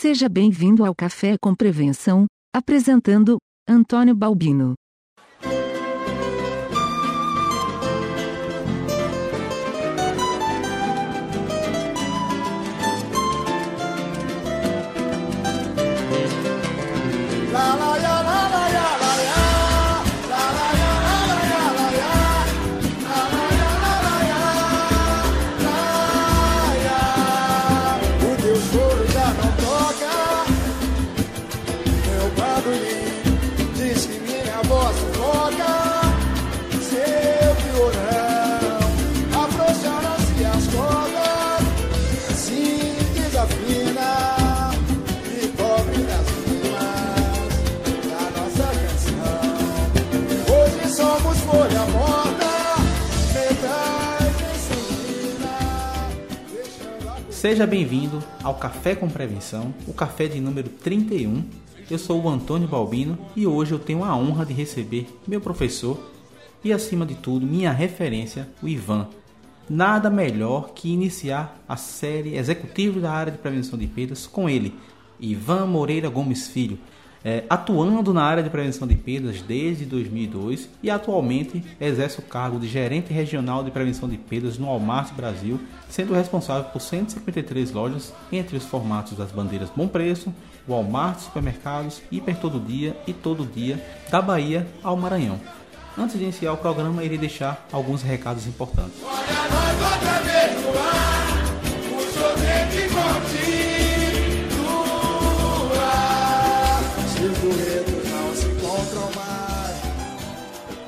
Seja bem-vindo ao Café com Prevenção, apresentando Antônio Balbino. Seja bem-vindo ao Café com Prevenção, o café de número 31. Eu sou o Antônio Balbino e hoje eu tenho a honra de receber meu professor e, acima de tudo, minha referência, o Ivan. Nada melhor que iniciar a série Executivo da área de prevenção de perdas com ele, Ivan Moreira Gomes Filho, é, atuando na área de prevenção de perdas desde 2002 e atualmente exerce o cargo de gerente regional de prevenção de perdas no Walmart Brasil, sendo responsável por 153 lojas entre os formatos das bandeiras Bom Preço, Walmart, supermercados, Hiper Todo Dia e Todo Dia, da Bahia ao Maranhão. Antes de iniciar o programa, irei deixar alguns recados importantes. Olha nós outra vez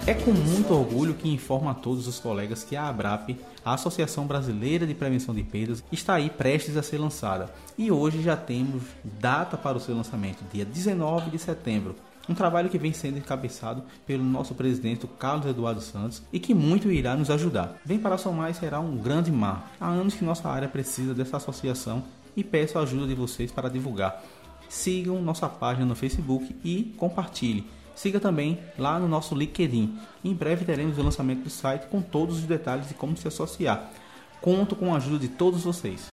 É com muito orgulho que informo a todos os colegas que a ABRAP, a Associação Brasileira de Prevenção de Perdas, está aí prestes a ser lançada. E hoje já temos data para o seu lançamento, dia 19 de setembro. Um trabalho que vem sendo encabeçado pelo nosso presidente Carlos Eduardo Santos e que muito irá nos ajudar. Vem para somar e será um grande mar. Há anos que nossa área precisa dessa associação e peço a ajuda de vocês para divulgar. Sigam nossa página no Facebook e compartilhe. Siga também lá no nosso LinkedIn. Em breve teremos o lançamento do site com todos os detalhes de como se associar. Conto com a ajuda de todos vocês.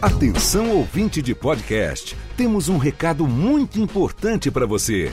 Atenção ouvinte de podcast, temos um recado muito importante para você.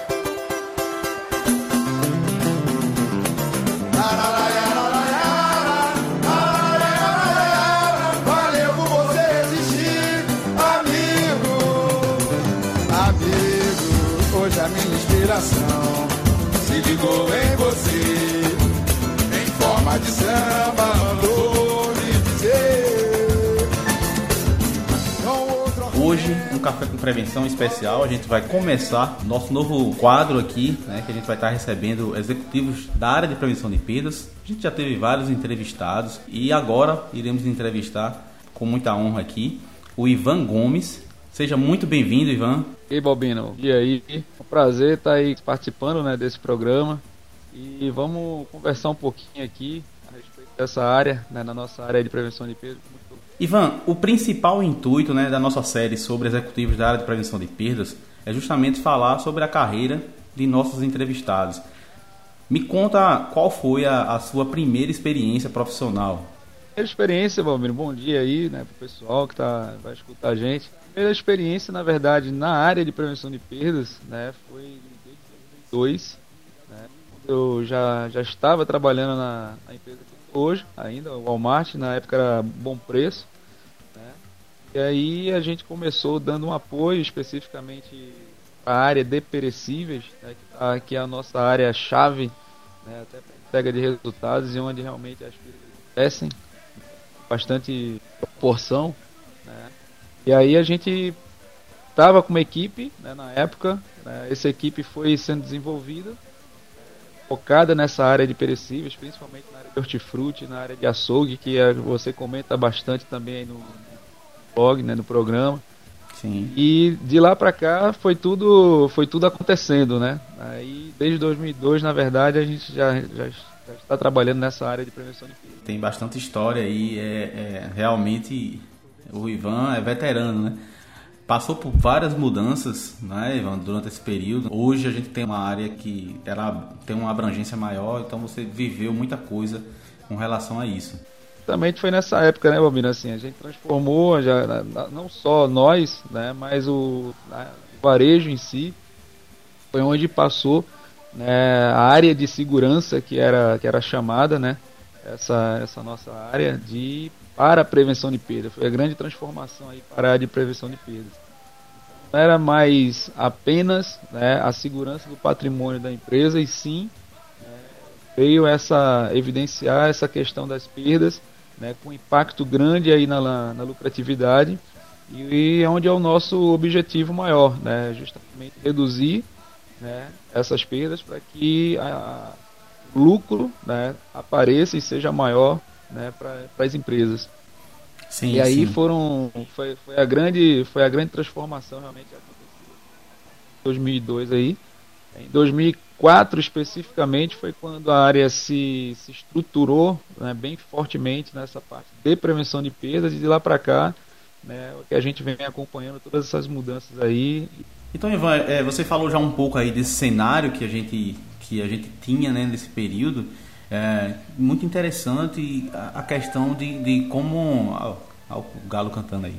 Em você. Em forma de samba, Hoje, um café com prevenção especial, a gente vai começar nosso novo quadro aqui, né, que a gente vai estar recebendo executivos da área de prevenção de perdas. A gente já teve vários entrevistados e agora iremos entrevistar com muita honra aqui o Ivan Gomes. Seja muito bem-vindo, Ivan. E aí, Balbino, e aí? É um prazer estar aí participando né, desse programa e vamos conversar um pouquinho aqui a respeito dessa área, né, na nossa área de prevenção de perdas. Ivan, o principal intuito né, da nossa série sobre executivos da área de prevenção de perdas é justamente falar sobre a carreira de nossos entrevistados. Me conta qual foi a, a sua primeira experiência profissional. Primeira experiência, Balbino, bom dia aí né, pro pessoal que tá, vai escutar a gente. Primeira experiência, na verdade, na área de prevenção de perdas, né, foi em 2002, né, eu já, já estava trabalhando na, na empresa que hoje, ainda, o Walmart, na época era Bom Preço, né, e aí a gente começou dando um apoio especificamente para a área de perecíveis, né, que, tá, que é a nossa área-chave, né, até entrega de resultados e onde realmente as perdas crescem bastante porção, né? E aí a gente estava com uma equipe né, na época, né, essa equipe foi sendo desenvolvida, focada nessa área de perecíveis, principalmente na área de hortifruti, na área de açougue, que é, você comenta bastante também no blog, né, no programa. Sim. E de lá para cá foi tudo, foi tudo acontecendo, né? Aí desde 2002, na verdade, a gente já, já, já está trabalhando nessa área de prevenção de perda. Tem bastante história aí, é, é, realmente o Ivan é veterano, né? Passou por várias mudanças, né, Ivan, durante esse período. Hoje a gente tem uma área que era, tem uma abrangência maior, então você viveu muita coisa com relação a isso também foi nessa época, né, Bobina? Assim, a gente transformou já não só nós, né, mas o, o varejo em si foi onde passou né, a área de segurança que era que era chamada, né, essa essa nossa área de para a prevenção de perda. Foi a grande transformação aí para a área de prevenção de perdas. Não era mais apenas né, a segurança do patrimônio da empresa e sim né, veio essa evidenciar essa questão das perdas né, com impacto grande aí na, na lucratividade e, e onde é o nosso objetivo maior, né, justamente reduzir né, essas perdas para que o lucro né, apareça e seja maior né, para as empresas. Sim, e aí sim. foram foi, foi a grande foi a grande transformação realmente em 2002 aí. Em 2004 2004 especificamente foi quando a área se, se estruturou né, bem fortemente nessa parte de prevenção de perdas e de lá para cá né, que a gente vem acompanhando todas essas mudanças aí. Então Ivan, é, você falou já um pouco aí desse cenário que a gente que a gente tinha né, nesse período. É, muito interessante a, questão de, de como. Olha o galo cantando aí.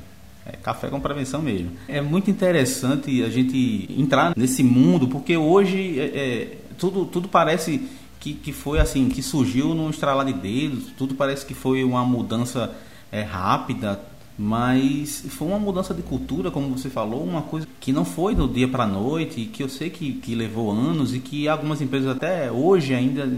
É café com prevenção mesmo. É muito interessante a gente entrar nesse mundo, porque hoje é, é, tudo, tudo parece que, que foi assim, que surgiu num estralar de dedos, tudo parece que foi uma mudança é, rápida, mas foi uma mudança de cultura, como você falou, uma coisa que não foi do dia para a noite, que eu sei que, que levou anos e que algumas empresas até hoje ainda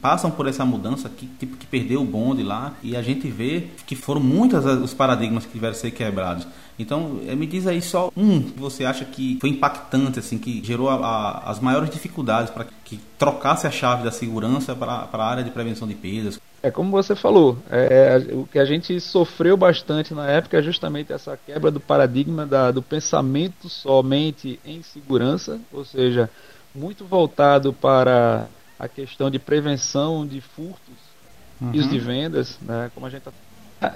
passam por essa mudança, que, tipo, que perdeu o bonde lá, e a gente vê que foram muitos os paradigmas que tiveram que ser quebrados. Então, eh, me diz aí só um que você acha que foi impactante, assim, que gerou a, a, as maiores dificuldades para que trocasse a chave da segurança para a área de prevenção de perdas. É como você falou, é, é, o que a gente sofreu bastante na época é justamente essa quebra do paradigma da, do pensamento somente em segurança, ou seja, muito voltado para a questão de prevenção de furtos uhum. e de vendas, né, como a gente tá,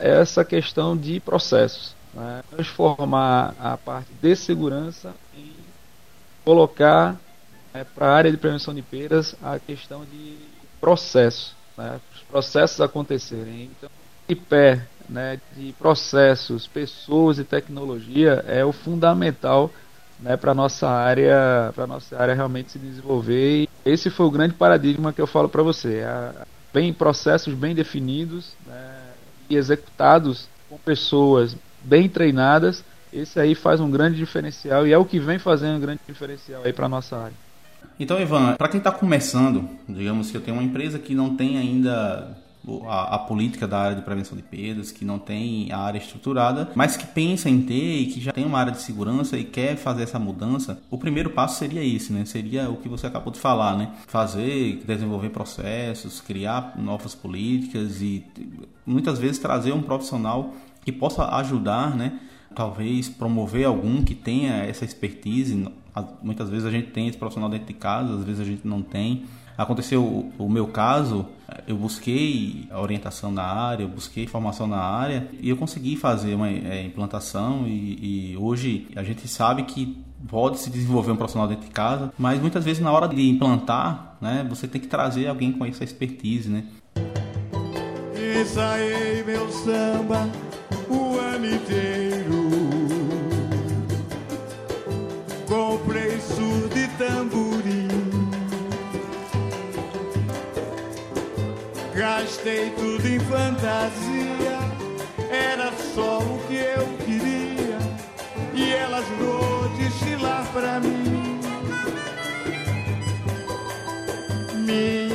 essa questão de processos né, transformar a parte de segurança em colocar né, para a área de prevenção de perdas a questão de processo, né, processos acontecerem. Então, de pé né, de processos, pessoas e tecnologia é o fundamental né, para nossa área, para nossa área realmente se desenvolver. E esse foi o grande paradigma que eu falo para você. bem processos bem definidos né, e executados com pessoas bem treinadas, esse aí faz um grande diferencial e é o que vem fazendo um grande diferencial aí para nossa área. Então, Ivan, para quem está começando, digamos que eu tenho uma empresa que não tem ainda a, a, política da área de prevenção de perdas, que não tem a área estruturada, mas que pensa em ter e que já tem uma área de segurança e quer fazer essa mudança, o primeiro passo seria esse, né? Seria o que você acabou de falar, né? Fazer, desenvolver processos, criar novas políticas e muitas vezes trazer um profissional que possa ajudar, né? Talvez promover algum que tenha essa expertise. Muitas vezes a gente tem esse profissional dentro de casa, às vezes a gente não tem. Aconteceu o, meu caso, eu busquei a orientação na área, eu busquei formação na área e eu consegui fazer uma é, implantação e, e hoje a gente sabe que pode se desenvolver um profissional dentro de casa, mas muitas vezes na hora de implantar, né, você tem que trazer alguém com essa expertise, né? Meu samba o ano inteiro. Comprei surdo e tamborim. Gastei tudo em fantasia, era só o que eu queria. E ela jurou destilar pra mim. Minha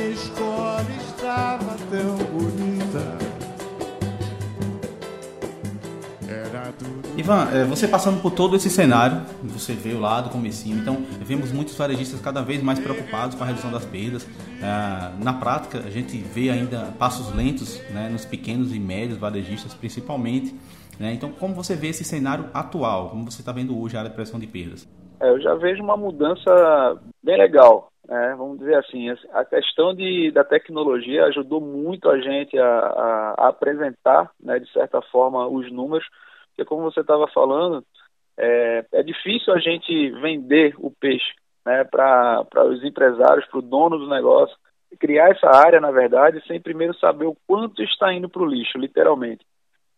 Ivan, é, você passando por todo esse cenário, você veio lá do comecinho, então vemos muitos varejistas cada vez mais preocupados com a redução das perdas. É, na prática, a gente vê ainda passos lentos né, nos pequenos e médios varejistas, principalmente. Né? Então, como você vê esse cenário atual? Como você está vendo hoje a área de pressão de perdas? É, eu já vejo uma mudança bem legal. Né? Vamos dizer assim, a questão de, da tecnologia ajudou muito a gente a, a, a apresentar, né, de certa forma, os números, porque como você estava falando, é, é, difícil a gente vender o peixe né, para os empresários, para o dono do negócio, criar essa área, na verdade, sem primeiro saber o quanto está indo para o lixo, literalmente.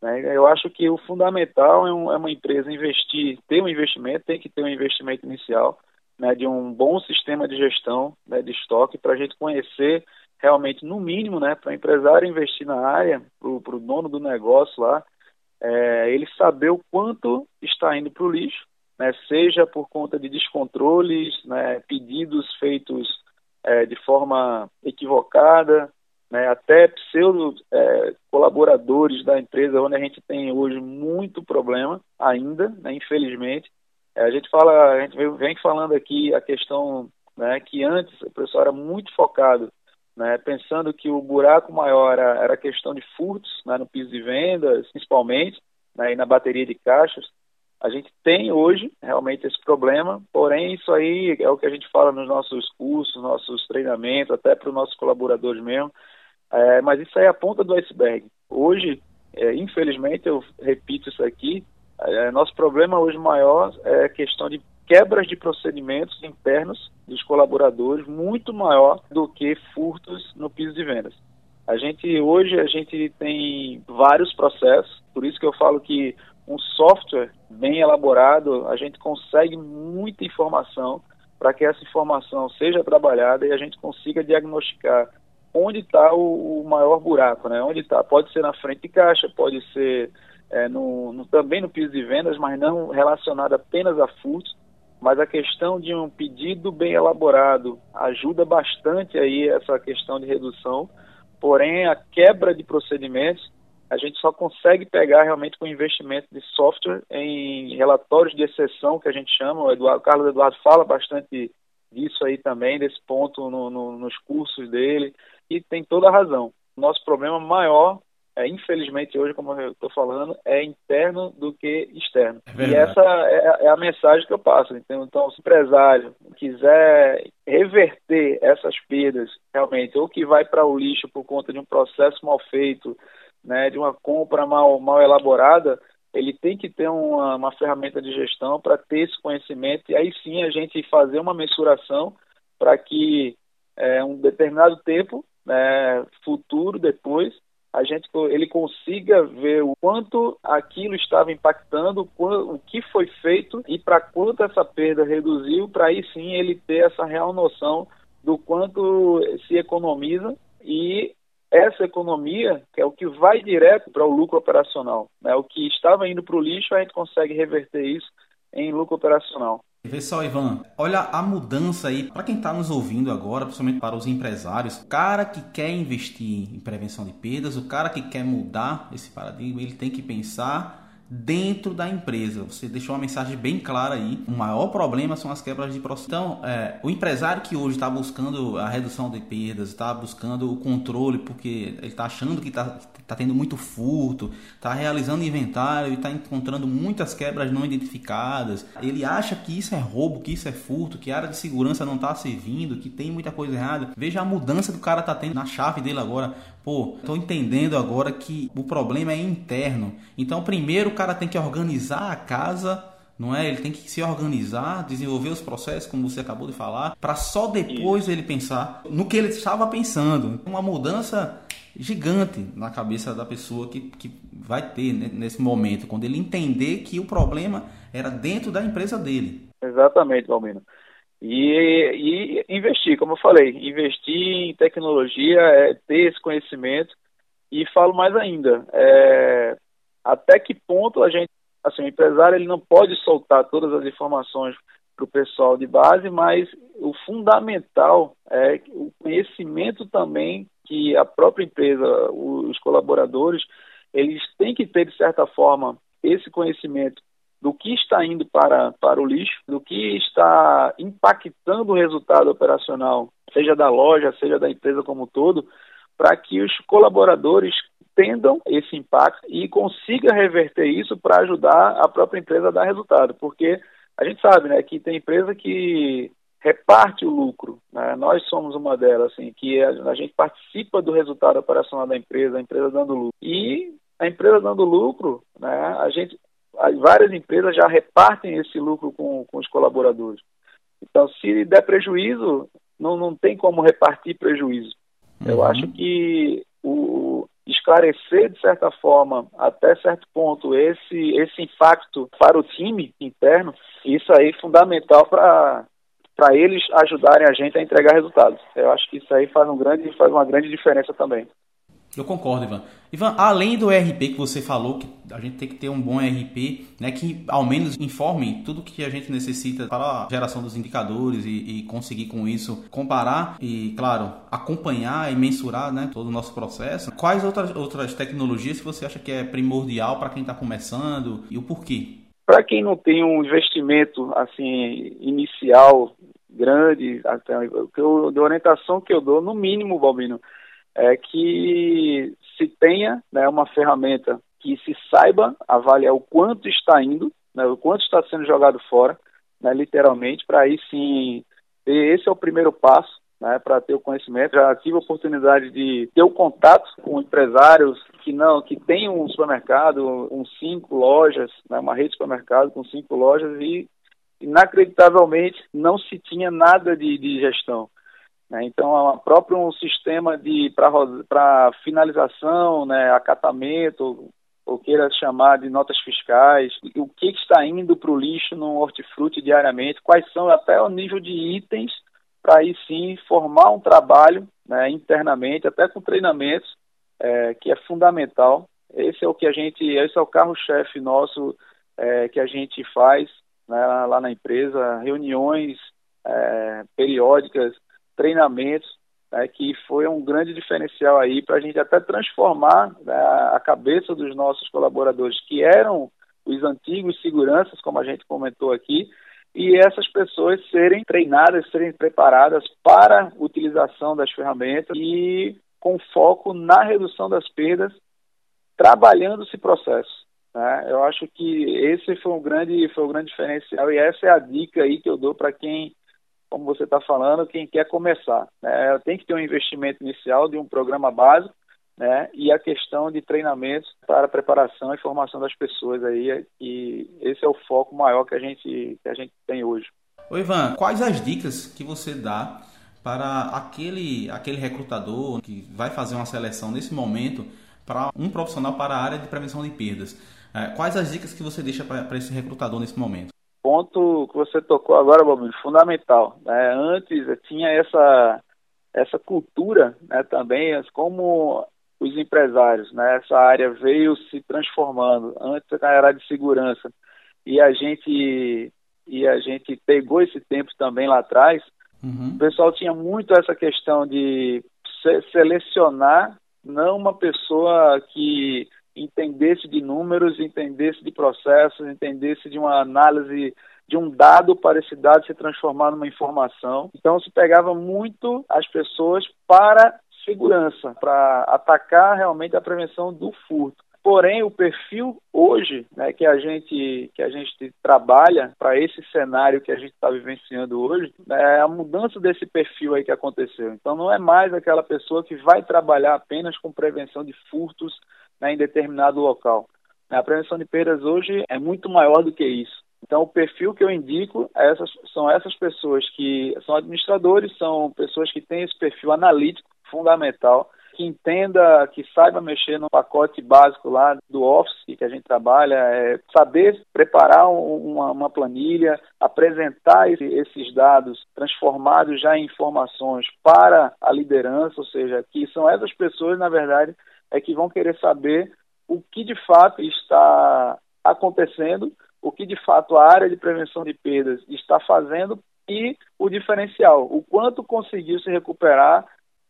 Né? Eu acho que o fundamental é, um, é, uma empresa investir, ter um investimento, tem que ter um investimento inicial, né, de um bom sistema de gestão né, de estoque para a gente conhecer realmente, no mínimo, né, para o empresário investir na área, para o dono do negócio lá, é, ele saber o quanto está indo para o lixo, né, seja por conta de descontroles, né, pedidos feitos é, de forma equivocada, né, até pseudo é, colaboradores da empresa, onde a gente tem hoje muito problema ainda, né, infelizmente. É, a gente fala, a gente vem falando aqui a questão né, que antes o pessoal era muito focado, né, pensando que o buraco maior era, questão de furtos né, no piso de vendas, principalmente, né, e na bateria de caixas. A gente tem hoje realmente esse problema, porém isso aí é o que a gente fala nos nossos cursos, nossos treinamentos, até para os nossos colaboradores mesmo. É, mas isso aí é a ponta do iceberg. Hoje, é, infelizmente, eu repito isso aqui, é, nosso problema hoje maior é a questão de quebras de procedimentos internos dos colaboradores muito maior do que furtos no piso de vendas. A gente hoje a gente tem vários processos, por isso que eu falo que um software bem elaborado, a gente consegue muita informação para que essa informação seja trabalhada e a gente consiga diagnosticar onde está o, o, maior buraco, né? Onde está? Pode ser na frente de caixa, pode ser é, no, no, também no piso de vendas, mas não relacionado apenas a furtos. Mas a questão de um pedido bem elaborado ajuda bastante aí essa questão de redução. Porém, a quebra de procedimentos a gente só consegue pegar realmente com investimento de software em relatórios de exceção, que a gente chama, o, Eduardo, o Carlos Eduardo fala bastante disso aí também, desse ponto no, no, nos cursos dele, e tem toda a razão. Nosso problema maior, é, infelizmente hoje, como eu estou falando, é interno do que externo. É e essa é, é, a mensagem que eu passo. Então, então, se o empresário quiser reverter essas perdas realmente, ou que vai para o lixo por conta de um processo mal feito, né, de uma compra mal, mal elaborada, ele tem que ter uma, uma ferramenta de gestão para ter esse conhecimento e aí sim a gente fazer uma mensuração para que é, um determinado tempo né, futuro depois a gente ele consiga ver o quanto aquilo estava impactando, o que foi feito e para quanto essa perda reduziu, para aí sim ele ter essa real noção do quanto se economiza e essa economia, que é o que vai direto para o lucro operacional. Né? O que estava indo para o lixo, a gente consegue reverter isso em lucro operacional. Vê só, Ivan, olha a mudança aí para quem está nos ouvindo agora, principalmente para os empresários. O cara que quer investir em prevenção de perdas, o cara que quer mudar esse paradigma, ele tem que pensar dentro da empresa. Você deixou uma mensagem bem clara aí. O maior problema são as quebras de processo. Então, é, o empresário que hoje está buscando a redução de perdas, está buscando o controle porque ele está achando que está tá tendo muito furto, está realizando inventário e está encontrando muitas quebras não identificadas. Ele acha que isso é roubo, que isso é furto, que a área de segurança não está servindo, que tem muita coisa errada. Veja a mudança que o cara está tendo na chave dele agora. Pô, estou entendendo agora que o problema é interno. Então, primeiro o cara tem que organizar a casa, não é? Ele tem que se organizar, desenvolver os processos, como você acabou de falar, para só depois ele pensar no que ele estava pensando. Uma mudança gigante na cabeça da pessoa que, que vai ter né, nesse momento, quando ele entender que o problema era dentro da empresa dele. Exatamente, Palmino. E, e investir, como eu falei, investir em tecnologia, é ter esse conhecimento e falo mais ainda, é, até que ponto a gente, assim, o empresário ele não pode soltar todas as informações para o pessoal de base, mas o fundamental é o conhecimento também que a própria empresa, os colaboradores, eles têm que ter de certa forma esse conhecimento do que está indo para, para o lixo, do que está impactando o resultado operacional, seja da loja, seja da empresa como um todo, para que os colaboradores entendam esse impacto e consiga reverter isso para ajudar a própria empresa a dar resultado, porque a gente sabe, né, que tem empresa que reparte o lucro, né? nós somos uma delas, assim, que a, gente participa do resultado operacional da empresa, a empresa dando lucro. E a empresa dando lucro, né, a gente, várias empresas já repartem esse lucro com, com os colaboradores. Então, se der prejuízo, não, não tem como repartir prejuízo. Uhum. Eu acho que o, esclarecer, de certa forma, até certo ponto, esse, esse impacto para o time interno, isso aí é fundamental para para eles ajudarem a gente a entregar resultados. Eu acho que isso aí faz, um grande, faz uma grande diferença também. Eu concordo, Ivan. Ivan, além do RP que você falou, que a gente tem que ter um bom RP, né, que ao menos informe tudo que a gente necessita para a geração dos indicadores e, e conseguir com isso comparar e, claro, acompanhar e mensurar né, todo o nosso processo. Quais outras, outras tecnologias que você acha que é primordial para quem está começando e o porquê? Para quem não tem um investimento assim inicial grande, até, eu, de orientação que eu dou, no mínimo, Balbino, é que se tenha né, uma ferramenta que se saiba avaliar o quanto está indo, né, o quanto está sendo jogado fora, né, literalmente, para aí sim, esse é o primeiro passo, né, para ter o conhecimento. Já tive a oportunidade de ter o contato com empresários que não, que tem um supermercado, um cinco lojas, né, uma rede de supermercado com cinco lojas e inacreditavelmente não se tinha nada de, de gestão. Né? Então, próprio um sistema de para finalização, né, acatamento, ou queira chamar de notas fiscais, o que está indo para o lixo no hortifruti diariamente, quais são até o nível de itens para aí sim formar um trabalho né, internamente, até com treinamentos, é, que é fundamental. Esse é o que a gente, esse é o carro-chefe nosso é, que a gente faz né, lá na empresa, reuniões é, periódicas treinamentos, né, que foi um grande diferencial aí para a gente até transformar né, a cabeça dos nossos colaboradores, que eram os antigos seguranças, como a gente comentou aqui, e essas pessoas serem treinadas, serem preparadas para a utilização das ferramentas e com foco na redução das perdas, trabalhando esse processo. Né? Eu acho que esse foi um grande, foi um grande diferencial e essa é a dica aí que eu dou para quem como você está falando, quem quer começar. Né? Tem que ter um investimento inicial de um programa básico né? e a questão de treinamentos para preparação e formação das pessoas aí, e esse é o foco maior que a gente, que a gente tem hoje. Oi, Ivan, quais as dicas que você dá para aquele, aquele recrutador que vai fazer uma seleção nesse momento para um profissional para a área de prevenção de perdas? É, quais as dicas que você deixa para esse recrutador nesse momento? ponto que você tocou agora, Bob, fundamental. Né? Antes tinha essa, essa cultura né, também, como os empresários, né? essa área veio se transformando. Antes era de segurança e a gente e a gente pegou esse tempo também lá atrás. Uhum. O pessoal tinha muito essa questão de selecionar não uma pessoa que entendesse de números, entendesse de processos, entendesse de uma análise de um dado para esse dado se transformar numa informação. Então se pegava muito as pessoas para segurança, para atacar realmente a prevenção do furto. Porém, o perfil hoje, né, que a gente que a gente trabalha para esse cenário que a gente está vivenciando hoje, né, é a mudança desse perfil aí que aconteceu. Então, não é mais aquela pessoa que vai trabalhar apenas com prevenção de furtos né, em determinado local. A prevenção de perdas hoje é muito maior do que isso. Então, o perfil que eu indico é essas, são essas pessoas que são administradores, são pessoas que têm esse perfil analítico fundamental, que entenda, que saiba mexer no pacote básico lá do Office que a gente trabalha, é saber preparar uma, uma planilha, apresentar esse, esses dados transformados já em informações para a liderança, ou seja, que são essas pessoas, na verdade, é que vão querer saber o que de fato está acontecendo, o que de fato a área de prevenção de perdas está fazendo e o diferencial, o quanto conseguiu se recuperar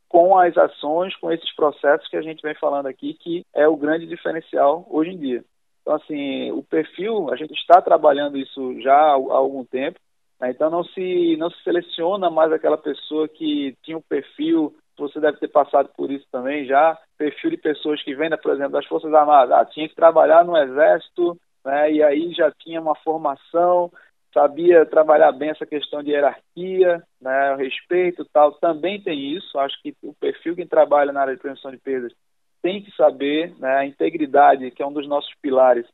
com as ações, com esses processos que a gente vem falando aqui, que é o grande diferencial hoje em dia. Então, assim, o perfil, a gente está trabalhando isso já há, algum tempo, né? então não se, não se seleciona mais aquela pessoa que tinha um perfil, você deve ter passado por isso também já, perfil de pessoas que vêm, por exemplo, das Forças Armadas, ah, tinha que trabalhar no Exército, né? e aí já tinha uma formação, sabia trabalhar bem essa questão de hierarquia, né, respeito tal, também tem isso. Acho que o perfil que trabalha na área de prevenção de perdas tem que saber, né, a integridade, que é um dos nossos pilares,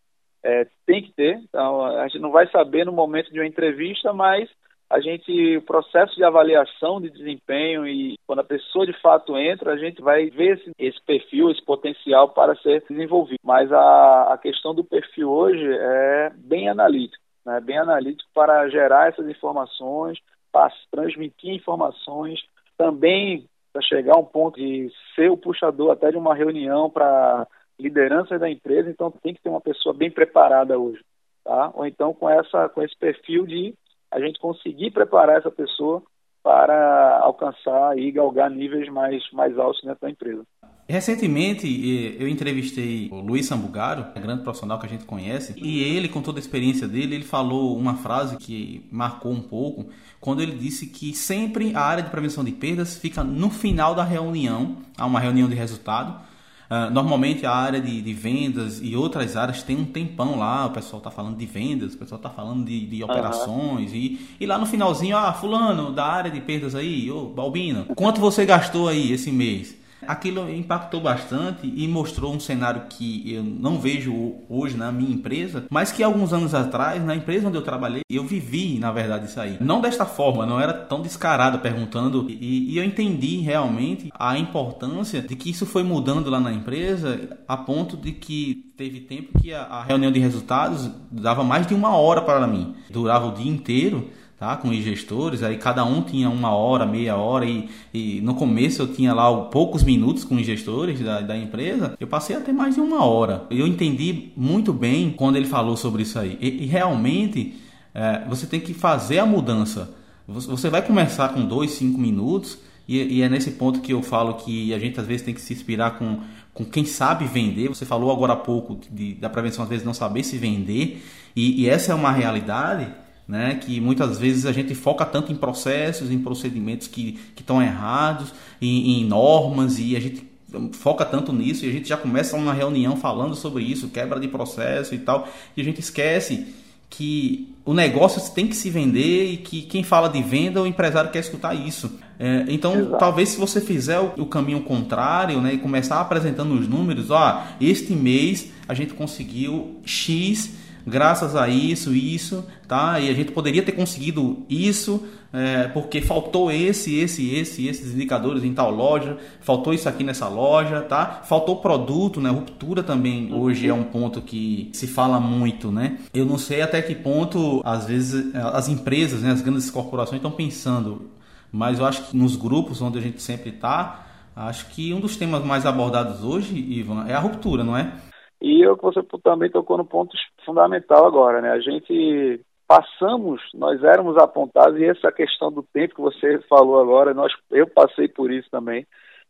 é, tem que ter. Então, a gente não vai saber no momento de uma entrevista, mas a gente, o processo de avaliação de desempenho e quando a pessoa de fato entra, a gente vai ver esse, esse perfil, esse potencial para ser desenvolvido. Mas a, a questão do perfil hoje é bem analítico né, bem analítico para gerar essas informações, para transmitir informações, também para chegar a um ponto de ser o puxador até de uma reunião para liderança da empresa, então tem que ter uma pessoa bem preparada hoje, tá? Ou então com essa com esse perfil de a gente conseguir preparar essa pessoa para alcançar e galgar níveis mais mais altos dentro da empresa. Recentemente eu entrevistei o Luiz Sambugaro, grande profissional que a gente conhece, e ele, com toda a experiência dele, ele falou uma frase que marcou um pouco, quando ele disse que sempre a área de prevenção de perdas fica no final da reunião, há uma reunião de resultado. Uh, normalmente a área de, de, vendas e outras áreas tem um tempão lá, o pessoal está falando de vendas, o pessoal está falando de, de operações, uhum. e, e lá no finalzinho, ah, fulano da área de perdas aí, ô Balbino, quanto você gastou aí esse mês? Aquilo impactou bastante e mostrou um cenário que eu não vejo hoje na minha empresa, mas que alguns anos atrás, na empresa onde eu trabalhei, eu vivi, na verdade, isso aí. Não desta forma, não era tão descarado perguntando, e, e eu entendi realmente a importância de que isso foi mudando lá na empresa, a ponto de que teve tempo que a, a reunião de resultados dava mais de uma hora para mim, durava o dia inteiro tá? com os gestores, aí cada um tinha uma hora, meia hora, e, e no começo eu tinha lá poucos minutos com os gestores da, da empresa, eu passei a ter mais de uma hora. Eu entendi muito bem quando ele falou sobre isso aí. E, e realmente é, você tem que fazer a mudança. Você vai começar com dois, cinco minutos, e, e é nesse ponto que eu falo que a gente às vezes tem que se inspirar com, com quem sabe vender. Você falou agora há pouco de, da prevenção, às vezes, não saber se vender, e, e essa é uma realidade né? Que muitas vezes a gente foca tanto em processos, em procedimentos que estão errados, em, em, normas e a gente foca tanto nisso e a gente já começa uma reunião falando sobre isso, quebra de processo e tal, e a gente esquece que o negócio tem que se vender e que quem fala de venda, o empresário quer escutar isso. É, então, Exato. talvez se você fizer o, o, caminho contrário né, e começar apresentando os números, ó, este mês a gente conseguiu X graças a isso, isso, tá? E a gente poderia ter conseguido isso é, porque faltou esse, esse, esse, esses indicadores em tal loja, faltou isso aqui nessa loja, tá? Faltou produto, né? Ruptura também hoje é um ponto que se fala muito, né? Eu não sei até que ponto, às vezes, as empresas, né, as grandes corporações estão pensando, mas eu acho que nos grupos onde a gente sempre está, acho que um dos temas mais abordados hoje, Ivan, é a ruptura, não é? E eu que você também tocou no ponto fundamental agora, né? A gente passamos, nós éramos apontados e essa questão do tempo que você falou agora, nós eu passei por isso também,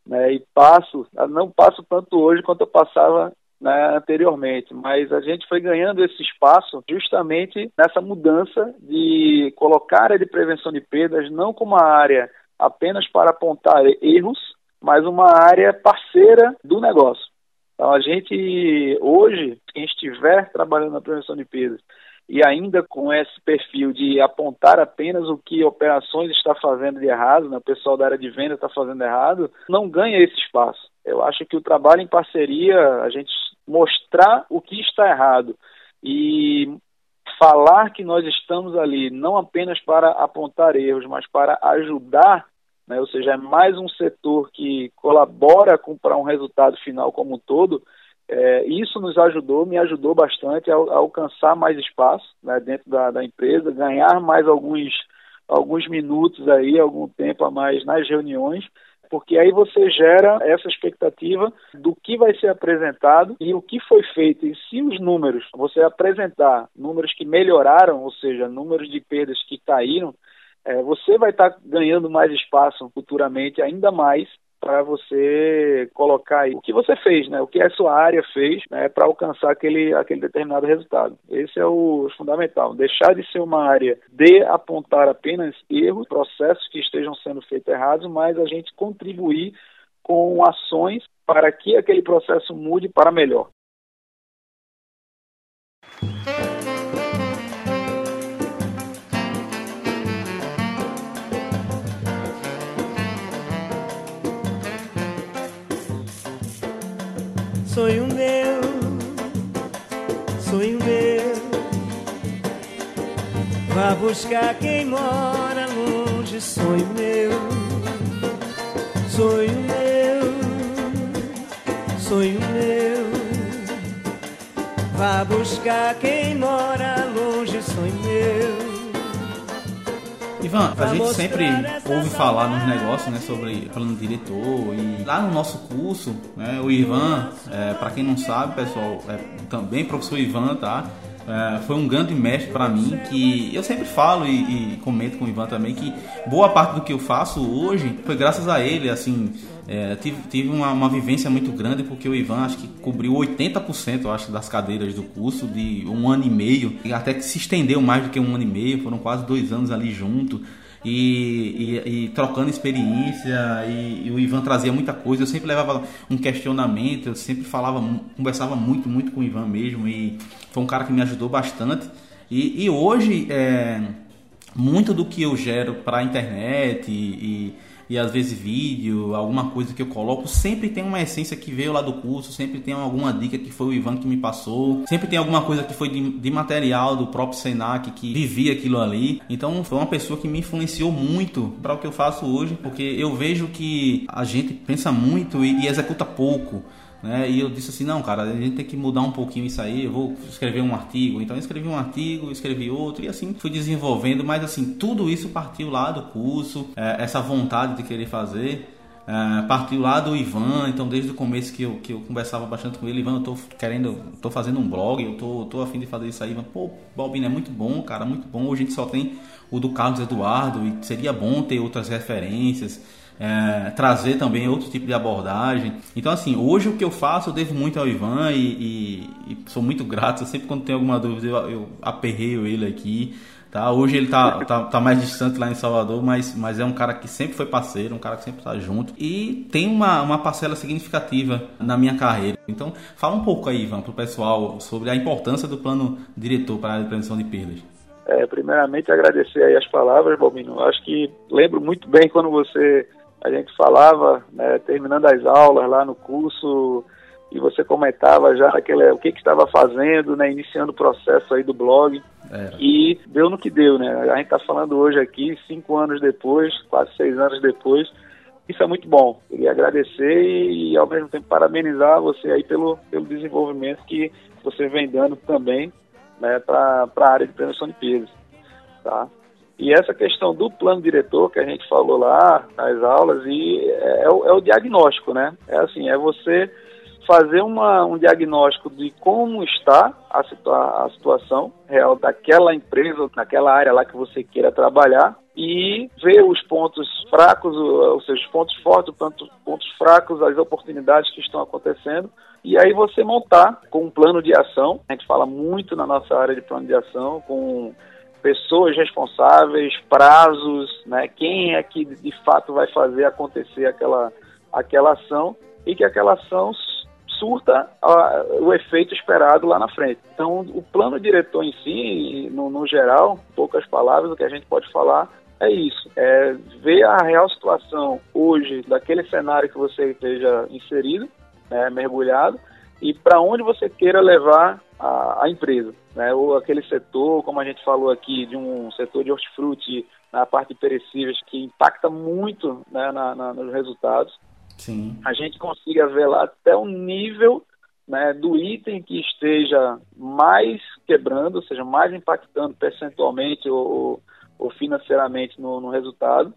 né? E passo, não passo tanto hoje quanto eu passava né, anteriormente, mas a gente foi ganhando esse espaço justamente nessa mudança de colocar a área de prevenção de perdas não como uma área apenas para apontar erros, mas uma área parceira do negócio. Então, a gente, hoje, quem estiver trabalhando na prevenção de perdas e ainda com esse perfil de apontar apenas o que operações está fazendo de errado, né, o pessoal da área de venda está fazendo errado, não ganha esse espaço. Eu acho que o trabalho em parceria, a gente mostrar o que está errado e falar que nós estamos ali não apenas para apontar erros, mas para ajudar né? ou seja, é mais um setor que colabora para um resultado final como um todo. É, isso nos ajudou, me ajudou bastante a, a alcançar mais espaço né, dentro da, da, empresa, ganhar mais alguns, alguns minutos aí, algum tempo a mais nas reuniões, porque aí você gera essa expectativa do que vai ser apresentado e o que foi feito. E se os números, você apresentar números que melhoraram, ou seja, números de perdas que caíram, é, você vai estar tá ganhando mais espaço futuramente, ainda mais, para você colocar aí o que você fez, né? O que a sua área fez, né? Para alcançar aquele, aquele determinado resultado. Esse é o fundamental. Deixar de ser uma área de apontar apenas erros, processos que estejam sendo feitos errados, mas a gente contribuir com ações para que aquele processo mude para melhor. Sonho meu, sonho meu. Vá buscar quem mora longe, sonho meu, sonho meu, sonho meu. Vá buscar quem mora longe, sonho meu. Ivan, a gente sempre ouve falar nos negócios, né, sobre plano diretor e lá no nosso curso, né, o Ivan, é, para quem não sabe, pessoal, é, também professor Ivan, tá? É, foi um grande mestre para mim que eu sempre falo e, e, comento com o Ivan também que boa parte do que eu faço hoje foi graças a ele, assim, é, tive, tive uma, uma, vivência muito grande porque o Ivan acho que cobriu 80% eu acho das cadeiras do curso de um ano e meio, e até que se estendeu mais do que um ano e meio, foram quase dois anos ali junto. E, e, e, trocando experiência e, e, o Ivan trazia muita coisa. Eu sempre levava um questionamento eu sempre falava conversava muito muito com o Ivan mesmo. E foi um cara que me ajudou bastante. E, hoje é, muito do que eu gero para a internet e, e às vezes vídeo, alguma coisa que eu coloco, sempre tem uma essência que veio lá do curso, sempre tem alguma dica que foi o Ivan que me passou, sempre tem alguma coisa que foi de, de material do próprio Senac que vivia aquilo ali. Então foi uma pessoa que me influenciou muito para o que eu faço hoje, porque eu vejo que a gente pensa muito e, e executa pouco. Né? E eu disse assim, não, cara, a gente tem que mudar um pouquinho isso aí, eu vou escrever um artigo. Então eu escrevi um artigo, escrevi outro, e assim fui desenvolvendo, mas assim, tudo isso partiu lá do curso, é, essa vontade de querer fazer. É, partiu lá do Ivan, então desde o começo que eu, que eu conversava bastante com ele, Ivan, eu tô querendo, tô fazendo um blog, eu tô, tô afim de fazer isso aí, Ivan, pô, Balbino é muito bom, cara, muito bom, hoje a gente só tem o do Carlos Eduardo e seria bom ter outras referências é, trazer também outro tipo de abordagem. Então, assim, hoje o que eu faço eu devo muito ao Ivan e, e, e sou muito grato. Sempre quando tem alguma dúvida eu, eu aperreio ele aqui. Tá? Hoje ele tá, tá, tá, mais distante lá em Salvador, mas, mas é um cara que sempre foi parceiro, um cara que sempre tá junto e tem uma, uma parcela significativa na minha carreira. Então, fala um pouco aí, Ivan, pro pessoal sobre a importância do plano diretor para a prevenção de perdas. É, primeiramente, agradecer aí as palavras, Balbino. Acho que lembro muito bem quando você a gente falava, né, terminando as aulas lá no curso, e você comentava já aquele, o que, que estava fazendo, né, iniciando o processo aí do blog. É. E deu no que deu, né? A gente está falando hoje aqui, cinco anos depois, quase seis anos depois. Isso é muito bom. Queria agradecer e, ao mesmo tempo, parabenizar você aí pelo, pelo desenvolvimento que você vem dando também né, para a área de prevenção de pesos. Tá? E essa questão do plano diretor que a gente falou lá nas aulas e é, é, o, é o, diagnóstico, né? É assim, é você fazer uma, um diagnóstico de como está a, situa a situação real daquela empresa, naquela área lá que você queira trabalhar e ver os pontos fracos, os seus pontos fortes, os pontos fracos, as oportunidades que estão acontecendo e aí você montar com um plano de ação. A gente fala muito na nossa área de plano de ação com pessoas responsáveis, prazos, né? Quem é que de fato vai fazer acontecer aquela, aquela ação e que aquela ação surta o efeito esperado lá na frente. Então, o plano diretor em si, no, no geral, poucas palavras, o que a gente pode falar é isso, é ver a real situação hoje daquele cenário que você esteja inserido, né, mergulhado, e para onde você queira levar a, a, empresa, né? ou aquele setor, como a gente falou aqui, de um setor de hortifruti na parte de perecíveis que impacta muito né, na, na, nos resultados. Sim. A gente consiga ver lá até o nível né, do item que esteja mais quebrando, ou seja, mais impactando percentualmente ou, ou financeiramente no, no resultado,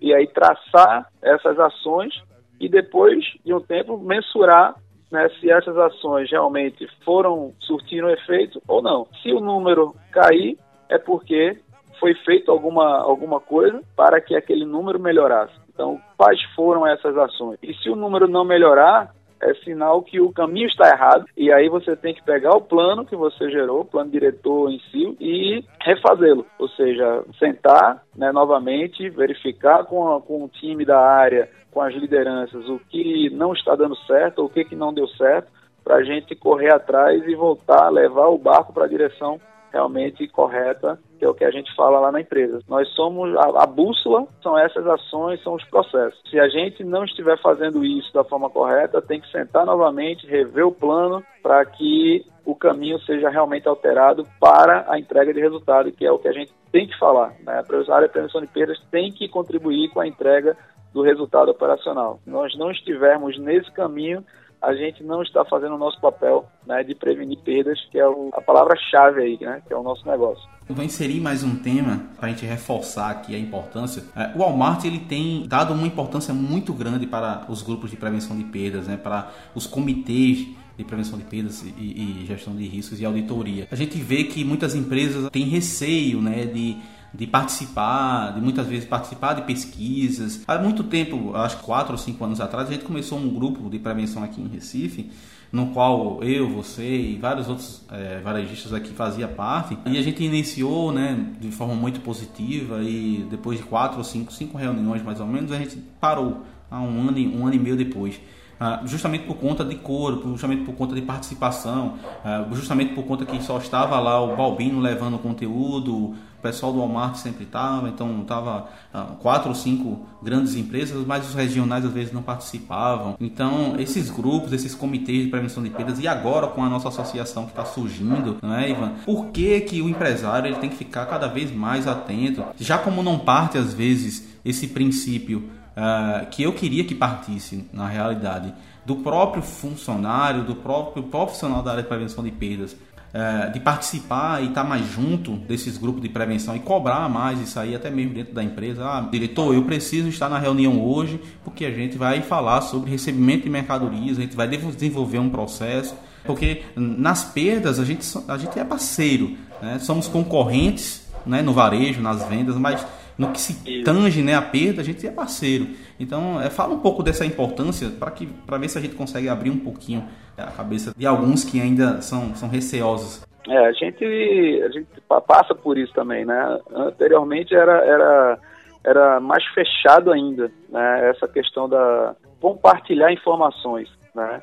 e aí traçar essas ações e depois de um tempo mensurar né, se essas ações realmente foram surtindo efeito ou não. Se o número cair, é porque foi feito alguma, alguma coisa para que aquele número melhorasse. Então, quais foram essas ações? E se o número não melhorar, é sinal que o caminho está errado e aí você tem que pegar o plano que você gerou, o plano diretor em si, e refazê-lo. Ou seja, sentar né, novamente, verificar com, a, com o time da área, com as lideranças, o que não está dando certo, o que, que não deu certo, para a gente correr atrás e voltar levar o barco para a direção realmente correta, que é o que a gente fala lá na empresa. Nós somos a, a, bússola, são essas ações, são os processos. Se a gente não estiver fazendo isso da forma correta, tem que sentar novamente, rever o plano para que o caminho seja realmente alterado para a entrega de resultado, que é o que a gente tem que falar. Né? A área de prevenção de perdas tem que contribuir com a entrega do resultado operacional. Se nós não estivermos nesse caminho, a gente não está fazendo o nosso papel né, de prevenir perdas, que é o, a palavra-chave aí, né, que é o nosso negócio. vou inserir mais um tema para a gente reforçar aqui a importância. É, o Walmart ele tem dado uma importância muito grande para os grupos de prevenção de perdas, né, para os comitês de prevenção de perdas e, e, gestão de riscos e auditoria. A gente vê que muitas empresas têm receio né, de de participar, de muitas vezes participar de pesquisas. Há muito tempo, acho que quatro ou cinco anos atrás, a gente começou um grupo de prevenção aqui em Recife, no qual eu, você e vários outros é, varejistas aqui fazia parte. E a gente iniciou, né, de forma muito positiva e depois de quatro ou cinco, cinco reuniões mais ou menos, a gente parou há um ano, um ano e meio depois. Ah, justamente por conta de corpo, justamente por conta de participação, ah, justamente por conta que só estava lá o Balbino levando conteúdo, pessoal do Walmart sempre estava, então estava ah, quatro ou cinco grandes empresas, mas os regionais às vezes não participavam. Então esses grupos, esses comitês de prevenção de perdas e agora com a nossa associação que está surgindo, não é, Ivan? Por que que o empresário ele tem que ficar cada vez mais atento? Já como não parte às vezes esse princípio uh, que eu queria que partisse, na realidade, do próprio funcionário, do próprio profissional da área de prevenção de perdas, uh, de participar e estar tá mais junto desses grupos de prevenção e cobrar mais isso aí, até mesmo dentro da empresa. Ah, diretor, eu preciso estar na reunião hoje porque a gente vai falar sobre recebimento de mercadorias, a gente vai desenvolver um processo. Porque nas perdas a gente, a gente é parceiro, né? somos concorrentes né? no varejo, nas vendas, mas no que se tange né, a perda, a gente é parceiro. Então, é, fala um pouco dessa importância para ver se a gente consegue abrir um pouquinho a cabeça de alguns que ainda são, são receosos. É, a gente, a gente passa por isso também, né? Anteriormente era, era, era mais fechado ainda, né? Essa questão da compartilhar informações, né?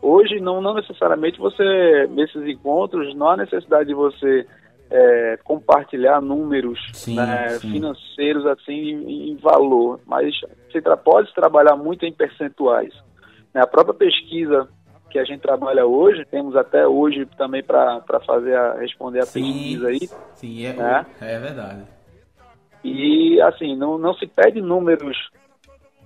Hoje, não, não necessariamente você, nesses encontros, não há necessidade de você é, compartilhar números sim, né, sim. financeiros assim em, em, valor, mas você pode trabalhar muito em percentuais. Né? A própria pesquisa que a gente trabalha hoje, temos até hoje também para fazer a, responder a sim, pesquisa aí. Sim, é, né? é verdade. E assim, não, não se pede números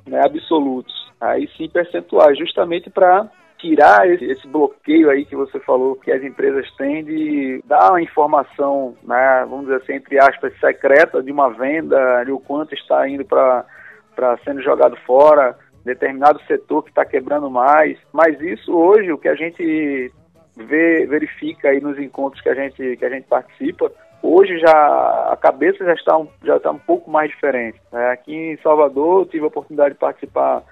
né, absolutos, aí sim percentuais, justamente para tirar esse, esse, bloqueio aí que você falou que as empresas têm de dar uma informação, né, vamos dizer assim, entre aspas, secreta de uma venda, de o quanto está indo para sendo jogado fora, determinado setor que está quebrando mais. Mas isso hoje, o que a gente vê, verifica aí nos encontros que a gente, que a gente participa, hoje já a cabeça já está um, já está um pouco mais diferente. Né? Aqui em Salvador, eu tive a oportunidade de participar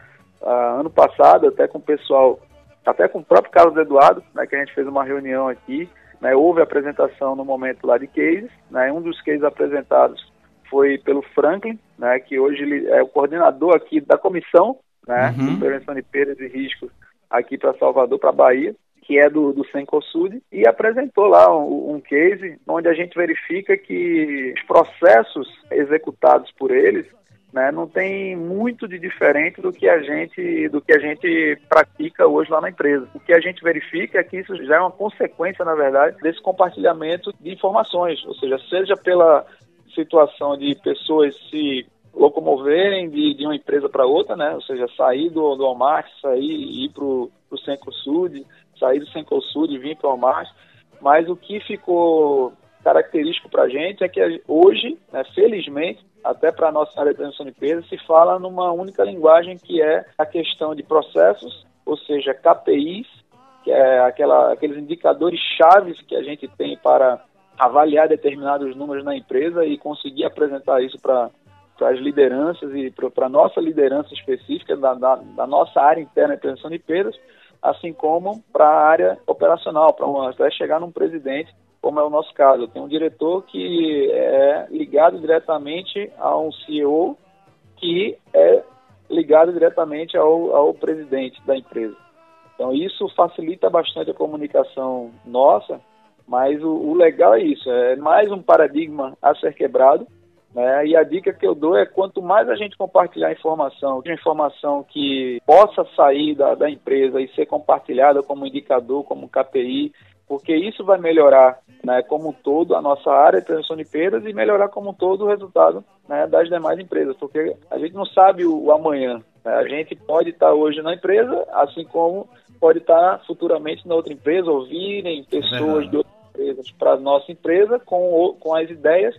uh, ano passado, até com o pessoal até com o próprio Carlos Eduardo, né, que a gente fez uma reunião aqui, né, houve apresentação no momento lá de cases, né, um dos cases apresentados foi pelo Franklin, né, que hoje ele é o coordenador aqui da comissão né, uhum. de prevenção de perdas e riscos aqui para Salvador, para Bahia, que é do, do Sencosud, e apresentou lá um, um, case onde a gente verifica que os processos executados por eles né, não tem muito de diferente do que a gente do que a gente pratica hoje lá na empresa. O que a gente verifica é que isso já é uma consequência, na verdade, desse compartilhamento de informações, ou seja, seja pela situação de pessoas se locomoverem de, de uma empresa para outra, né? Ou seja, sair do, do Walmart, sair e ir para o Cencosud, sair do Cencosud e vir para o Walmart. Mas o que ficou característico para a gente é que hoje, né, felizmente, até para a nossa área de prevenção de perdas, se fala numa única linguagem que é a questão de processos, ou seja, KPIs, que é aquela, aqueles indicadores chaves que a gente tem para avaliar determinados números na empresa e conseguir apresentar isso para as lideranças e para a nossa liderança específica da, da, da, nossa área interna de prevenção de perdas, assim como para a área operacional, para até chegar num presidente, como é o nosso caso. Tem um diretor que é ligado diretamente a um CEO que é ligado diretamente ao, ao presidente da empresa. Então isso facilita bastante a comunicação nossa, mas o, o legal é isso, é mais um paradigma a ser quebrado né? E a dica que eu dou é quanto mais a gente compartilhar informação, informação que possa sair da, da empresa e ser compartilhada como indicador, como KPI, porque isso vai melhorar né, como um todo a nossa área de prevenção de perdas e melhorar como um todo o resultado né, das demais empresas, porque a gente não sabe o, o amanhã. Né? A gente pode estar hoje na empresa, assim como pode estar futuramente na outra empresa, ou virem pessoas é de outras empresas para a nossa empresa com, com as ideias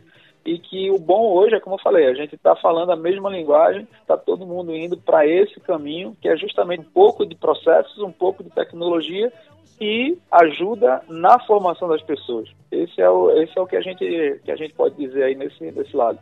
e que o bom hoje é como eu falei, a gente está falando a mesma linguagem, está todo mundo indo para esse caminho, que é justamente um pouco de processos, um pouco de tecnologia e ajuda na formação das pessoas. Esse é o, esse é o que, a gente, que a gente pode dizer aí nesse, nesse lado.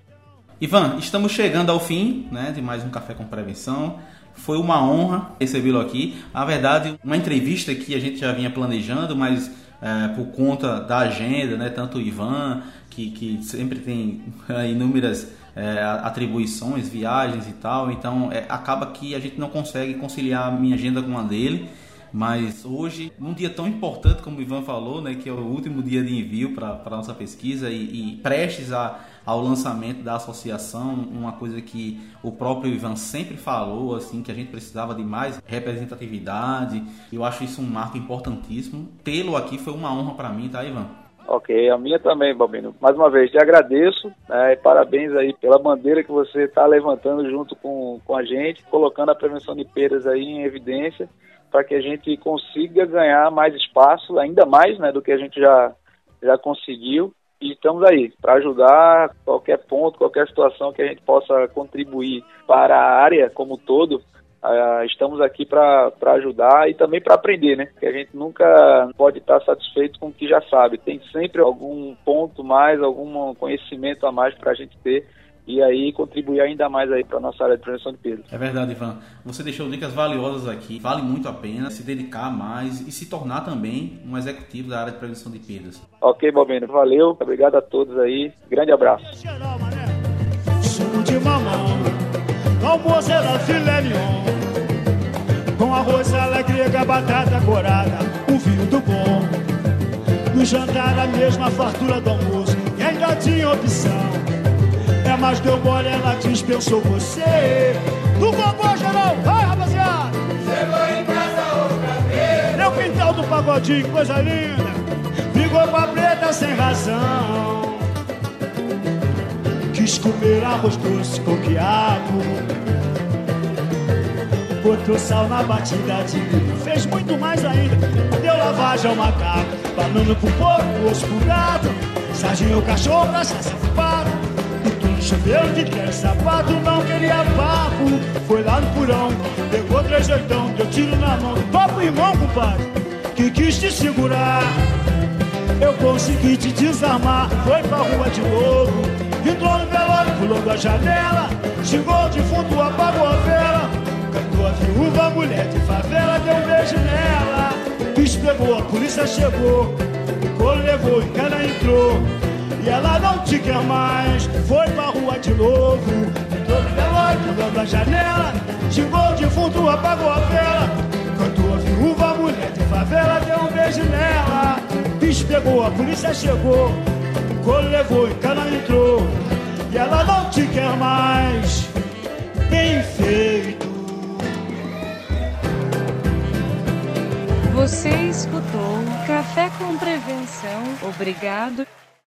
Ivan, estamos chegando ao fim né, de mais um Café com Prevenção. Foi uma honra recebê-lo aqui. A verdade, uma entrevista que a gente já vinha planejando, mas é, por conta da agenda, né, tanto o Ivan que, que sempre tem é, inúmeras é, atribuições, viagens e tal, então é, acaba que a gente não consegue conciliar a minha agenda com a dele. Mas hoje, num dia tão importante como o Ivan falou, né, que é o último dia de envio para a nossa pesquisa e, e prestes a, ao lançamento da associação, uma coisa que o próprio Ivan sempre falou, assim, que a gente precisava de mais representatividade. Eu acho isso um marco importantíssimo. Tê-lo aqui foi uma honra para mim, tá, Ivan? Ok, a minha também, Balbino. Mais uma vez, te agradeço né, e parabéns aí pela bandeira que você está levantando junto com, com a gente, colocando a prevenção de perdas aí em evidência para que a gente consiga ganhar mais espaço, ainda mais né, do que a gente já, já conseguiu. E estamos aí para ajudar qualquer ponto, qualquer situação que a gente possa contribuir para a área como um todo, Uh, estamos aqui para ajudar e também para aprender, né? Porque a gente nunca pode estar satisfeito com o que já sabe. Tem sempre algum ponto mais, algum conhecimento a mais para a gente ter e aí contribuir ainda mais aí para nossa área de prevenção de perdas. É verdade, Ivan. Você deixou dicas valiosas aqui. Vale muito a pena se dedicar mais e se tornar também um executivo da área de prevenção de perdas. Ok, Bobino. Valeu. Obrigado a todos aí. Grande abraço. Com arroz, sala grega, batata corada, um vinho do bom. No jantar, a mesma fartura do almoço, e ainda tinha opção. É, mas deu mole, ela dispensou você. Do vovô geral, vai rapaziada! Chegou em casa outra vez. Meu quintal do pagodinho, coisa linda. Brigou com a preta sem razão. Quis comer arroz doce com quiabo botou sal na batida de milho. Fez muito mais ainda, deu lavagem ao macaco, banana pro porco, osso pro gato, sardinha o cachorro pra ser choveu de quer sapato, não queria papo. Foi lá no porão, pegou três oitão, deu tiro na mão. Topo irmão, compadre, que quis te segurar. Eu consegui te desarmar, foi pra rua de novo. Entrou no velório, pulou da janela. Chegou de fundo, apagou a vela. Cantou a viúva, mulher de favela, deu um beijo nela. Bicho pegou, a polícia chegou. O colo levou e cana entrou. E ela não te quer mais, foi pra rua de novo. Entrou no velório, pulando a janela. Xingou o defunto, apagou a vela. Cantou a viúva, mulher de favela, deu um beijo nela. Bicho pegou, a polícia chegou. O levou e cana entrou. E ela não te quer mais. Bem feito. Você escutou Café com Prevenção. Obrigado.